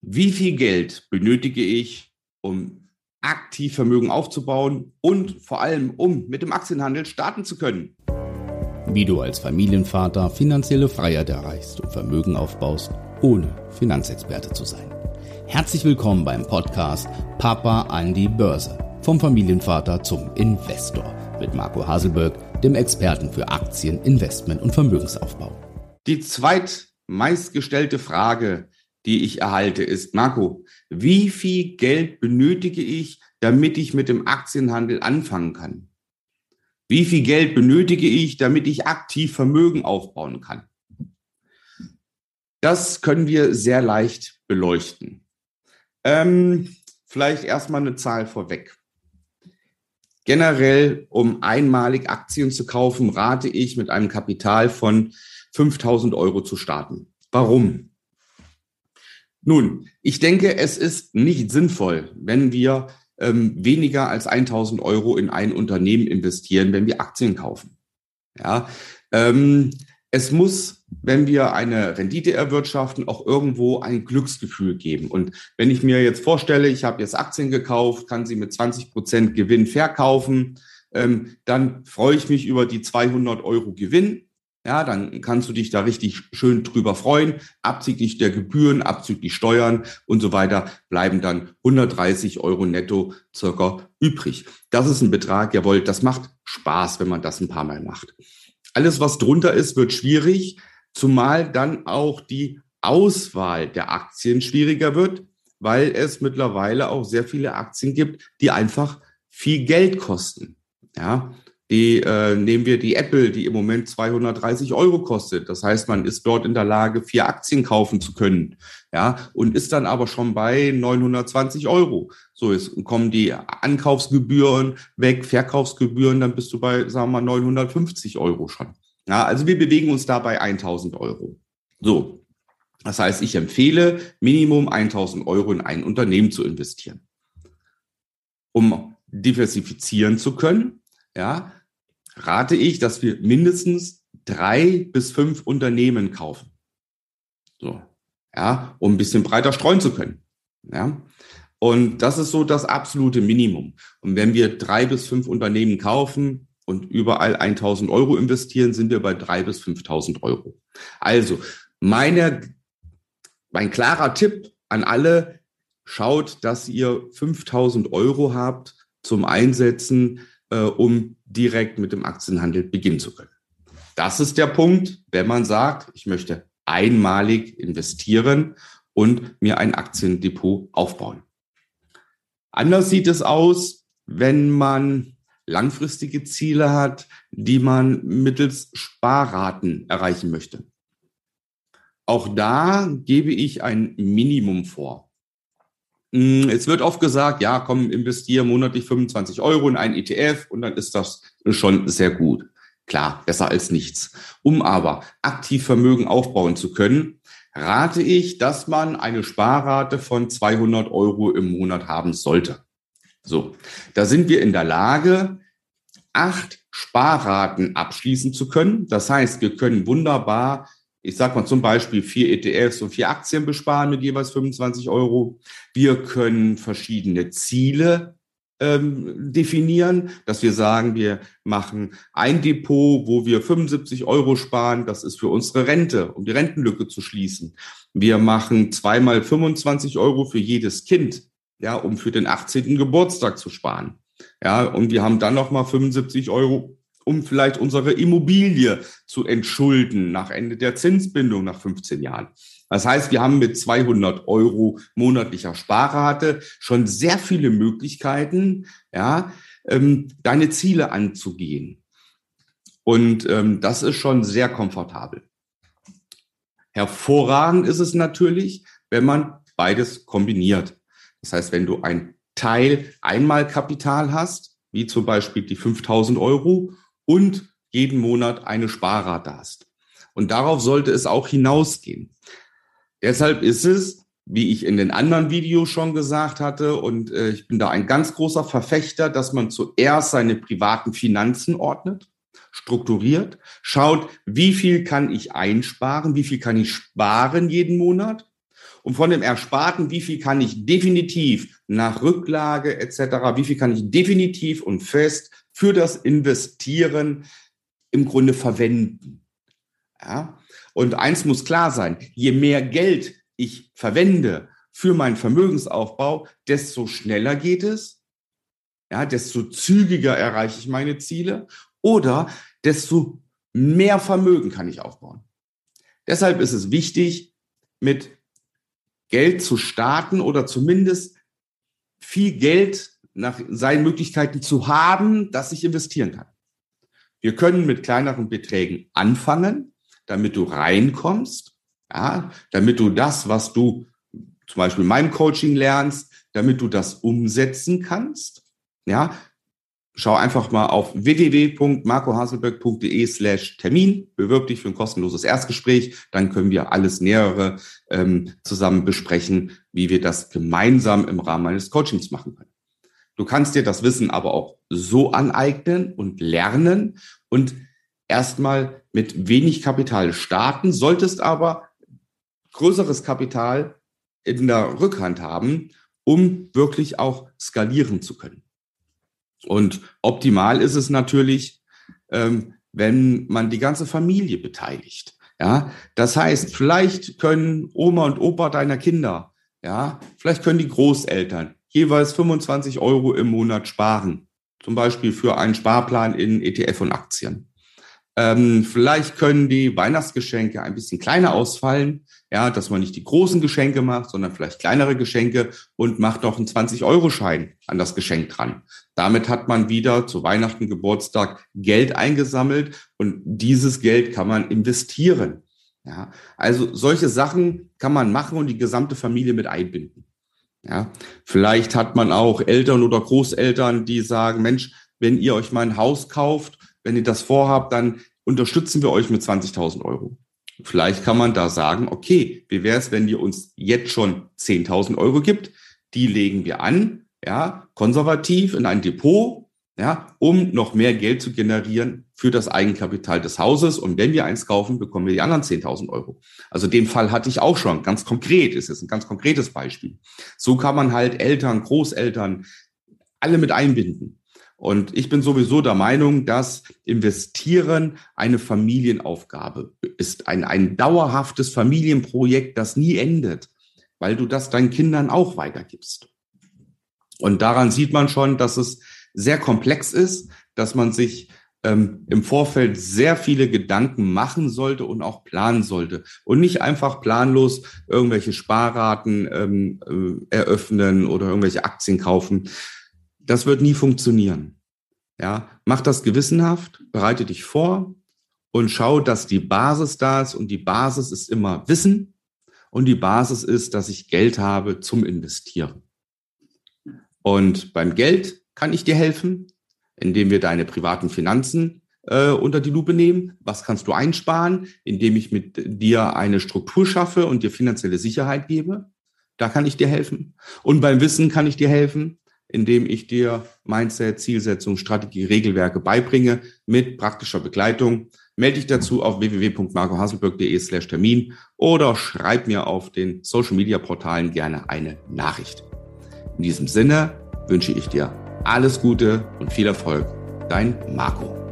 Wie viel Geld benötige ich, um aktiv Vermögen aufzubauen und vor allem, um mit dem Aktienhandel starten zu können? Wie du als Familienvater finanzielle Freiheit erreichst und Vermögen aufbaust, ohne Finanzexperte zu sein. Herzlich willkommen beim Podcast Papa an die Börse. Vom Familienvater zum Investor mit Marco Haselberg, dem Experten für Aktien, Investment und Vermögensaufbau. Die zweitmeistgestellte Frage, die ich erhalte, ist, Marco, wie viel Geld benötige ich, damit ich mit dem Aktienhandel anfangen kann? Wie viel Geld benötige ich, damit ich aktiv Vermögen aufbauen kann? Das können wir sehr leicht beleuchten. Ähm, vielleicht erstmal eine Zahl vorweg. Generell, um einmalig Aktien zu kaufen, rate ich mit einem Kapital von 5000 Euro zu starten. Warum? Nun, ich denke, es ist nicht sinnvoll, wenn wir ähm, weniger als 1000 Euro in ein Unternehmen investieren, wenn wir Aktien kaufen. Ja, ähm, es muss, wenn wir eine Rendite erwirtschaften, auch irgendwo ein Glücksgefühl geben. Und wenn ich mir jetzt vorstelle, ich habe jetzt Aktien gekauft, kann sie mit 20 Prozent Gewinn verkaufen, ähm, dann freue ich mich über die 200 Euro Gewinn ja, dann kannst du dich da richtig schön drüber freuen. Abzüglich der Gebühren, abzüglich Steuern und so weiter bleiben dann 130 Euro netto circa übrig. Das ist ein Betrag, jawohl, das macht Spaß, wenn man das ein paar Mal macht. Alles, was drunter ist, wird schwierig, zumal dann auch die Auswahl der Aktien schwieriger wird, weil es mittlerweile auch sehr viele Aktien gibt, die einfach viel Geld kosten. Ja, die äh, nehmen wir die Apple, die im Moment 230 Euro kostet. Das heißt, man ist dort in der Lage, vier Aktien kaufen zu können. Ja, und ist dann aber schon bei 920 Euro. So ist, kommen die Ankaufsgebühren weg, Verkaufsgebühren, dann bist du bei, sagen wir mal, 950 Euro schon. Ja, also wir bewegen uns da bei 1000 Euro. So. Das heißt, ich empfehle, Minimum 1000 Euro in ein Unternehmen zu investieren. Um diversifizieren zu können, ja, rate ich, dass wir mindestens drei bis fünf Unternehmen kaufen. So, ja, um ein bisschen breiter streuen zu können. Ja. Und das ist so das absolute Minimum. Und wenn wir drei bis fünf Unternehmen kaufen und überall 1000 Euro investieren, sind wir bei drei bis 5000 Euro. Also, meine, mein klarer Tipp an alle, schaut, dass ihr 5000 Euro habt zum Einsetzen äh, um direkt mit dem Aktienhandel beginnen zu können. Das ist der Punkt, wenn man sagt, ich möchte einmalig investieren und mir ein Aktiendepot aufbauen. Anders sieht es aus, wenn man langfristige Ziele hat, die man mittels Sparraten erreichen möchte. Auch da gebe ich ein Minimum vor. Mm, es wird oft gesagt, ja, komm, investiere monatlich 25 Euro in einen ETF und dann ist das schon sehr gut. Klar, besser als nichts. Um aber aktiv Vermögen aufbauen zu können, rate ich, dass man eine Sparrate von 200 Euro im Monat haben sollte. So, da sind wir in der Lage, acht Sparraten abschließen zu können. Das heißt, wir können wunderbar ich sag mal zum Beispiel vier ETFs und vier Aktien besparen mit jeweils 25 Euro. Wir können verschiedene Ziele ähm, definieren, dass wir sagen, wir machen ein Depot, wo wir 75 Euro sparen. Das ist für unsere Rente, um die Rentenlücke zu schließen. Wir machen zweimal 25 Euro für jedes Kind, ja, um für den 18. Geburtstag zu sparen. Ja, und wir haben dann nochmal 75 Euro um vielleicht unsere Immobilie zu entschulden nach Ende der Zinsbindung nach 15 Jahren. Das heißt, wir haben mit 200 Euro monatlicher Sparrate schon sehr viele Möglichkeiten, ja, ähm, deine Ziele anzugehen. Und ähm, das ist schon sehr komfortabel. Hervorragend ist es natürlich, wenn man beides kombiniert. Das heißt, wenn du ein Teil Einmalkapital hast, wie zum Beispiel die 5000 Euro und jeden Monat eine Sparrate hast. Und darauf sollte es auch hinausgehen. Deshalb ist es, wie ich in den anderen Videos schon gesagt hatte, und äh, ich bin da ein ganz großer Verfechter, dass man zuerst seine privaten Finanzen ordnet, strukturiert, schaut, wie viel kann ich einsparen, wie viel kann ich sparen jeden Monat Und von dem Ersparten, wie viel kann ich definitiv nach Rücklage etc., wie viel kann ich definitiv und fest für das Investieren im Grunde verwenden. Ja? Und eins muss klar sein, je mehr Geld ich verwende für meinen Vermögensaufbau, desto schneller geht es, ja, desto zügiger erreiche ich meine Ziele oder desto mehr Vermögen kann ich aufbauen. Deshalb ist es wichtig, mit Geld zu starten oder zumindest viel Geld nach seinen Möglichkeiten zu haben, dass ich investieren kann. Wir können mit kleineren Beträgen anfangen, damit du reinkommst, ja, damit du das, was du zum Beispiel in meinem Coaching lernst, damit du das umsetzen kannst. Ja, schau einfach mal auf www.marcohaselberg.de slash Termin, bewirb dich für ein kostenloses Erstgespräch, dann können wir alles Nähere ähm, zusammen besprechen, wie wir das gemeinsam im Rahmen meines Coachings machen können. Du kannst dir das Wissen aber auch so aneignen und lernen und erstmal mit wenig Kapital starten, solltest aber größeres Kapital in der Rückhand haben, um wirklich auch skalieren zu können. Und optimal ist es natürlich, ähm, wenn man die ganze Familie beteiligt. Ja, das heißt, vielleicht können Oma und Opa deiner Kinder, ja, vielleicht können die Großeltern jeweils 25 Euro im Monat sparen. Zum Beispiel für einen Sparplan in ETF und Aktien. Ähm, vielleicht können die Weihnachtsgeschenke ein bisschen kleiner ausfallen, ja, dass man nicht die großen Geschenke macht, sondern vielleicht kleinere Geschenke und macht noch einen 20-Euro-Schein an das Geschenk dran. Damit hat man wieder zu Weihnachten, Geburtstag Geld eingesammelt und dieses Geld kann man investieren. Ja, also solche Sachen kann man machen und die gesamte Familie mit einbinden. Ja, vielleicht hat man auch Eltern oder Großeltern, die sagen, Mensch, wenn ihr euch mal ein Haus kauft, wenn ihr das vorhabt, dann unterstützen wir euch mit 20.000 Euro. Vielleicht kann man da sagen, okay, wie wäre es, wenn ihr uns jetzt schon 10.000 Euro gibt? Die legen wir an, ja, konservativ in ein Depot, ja, um noch mehr Geld zu generieren für das Eigenkapital des Hauses. Und wenn wir eins kaufen, bekommen wir die anderen 10.000 Euro. Also den Fall hatte ich auch schon. Ganz konkret ist es ein ganz konkretes Beispiel. So kann man halt Eltern, Großeltern, alle mit einbinden. Und ich bin sowieso der Meinung, dass Investieren eine Familienaufgabe ist, ein, ein dauerhaftes Familienprojekt, das nie endet, weil du das deinen Kindern auch weitergibst. Und daran sieht man schon, dass es sehr komplex ist, dass man sich ähm, im Vorfeld sehr viele Gedanken machen sollte und auch planen sollte und nicht einfach planlos irgendwelche Sparraten ähm, äh, eröffnen oder irgendwelche Aktien kaufen. Das wird nie funktionieren. Ja, mach das gewissenhaft, bereite dich vor und schau, dass die Basis da ist und die Basis ist immer Wissen und die Basis ist, dass ich Geld habe zum Investieren. Und beim Geld kann ich dir helfen, indem wir deine privaten Finanzen äh, unter die Lupe nehmen. Was kannst du einsparen, indem ich mit dir eine Struktur schaffe und dir finanzielle Sicherheit gebe? Da kann ich dir helfen. Und beim Wissen kann ich dir helfen, indem ich dir Mindset, Zielsetzung, Strategie, Regelwerke beibringe mit praktischer Begleitung. Melde dich dazu auf www.marcohaselberg.de slash Termin oder schreib mir auf den Social Media Portalen gerne eine Nachricht. In diesem Sinne wünsche ich dir alles Gute und viel Erfolg. Dein Marco.